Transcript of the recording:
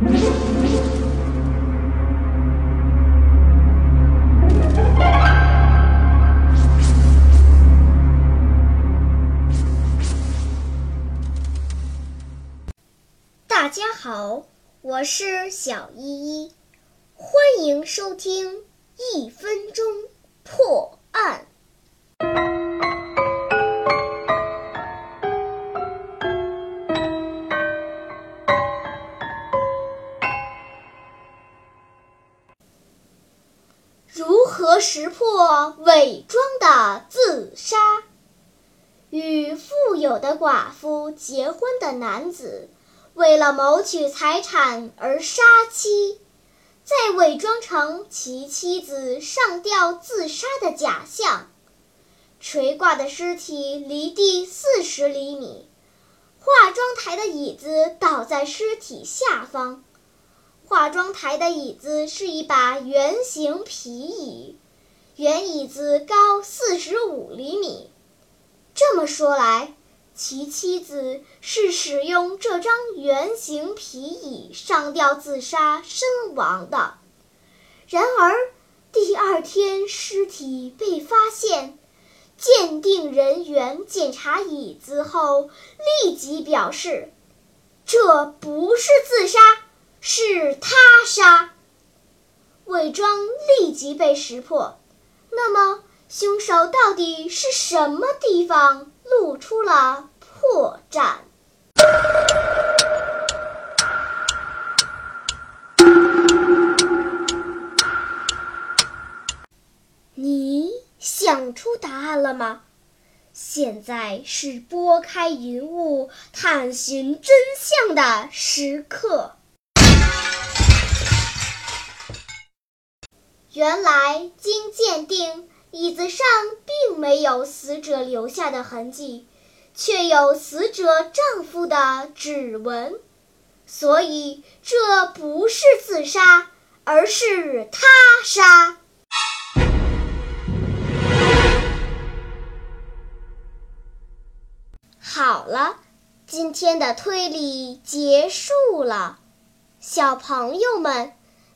大家好，我是小依依，欢迎收听一分钟破。如何识破伪装的自杀？与富有的寡妇结婚的男子，为了谋取财产而杀妻，再伪装成其妻子上吊自杀的假象。垂挂的尸体离地四十厘米，化妆台的椅子倒在尸体下方。化妆台的椅子是一把圆形皮椅，圆椅子高四十五厘米。这么说来，其妻子是使用这张圆形皮椅上吊自杀身亡的。然而，第二天尸体被发现，鉴定人员检查椅子后立即表示，这不是自杀。是他杀，伪装立即被识破。那么，凶手到底是什么地方露出了破绽？你想出答案了吗？现在是拨开云雾探寻真相的时刻。原来，经鉴定，椅子上并没有死者留下的痕迹，却有死者丈夫的指纹，所以这不是自杀，而是他杀。好了，今天的推理结束了，小朋友们。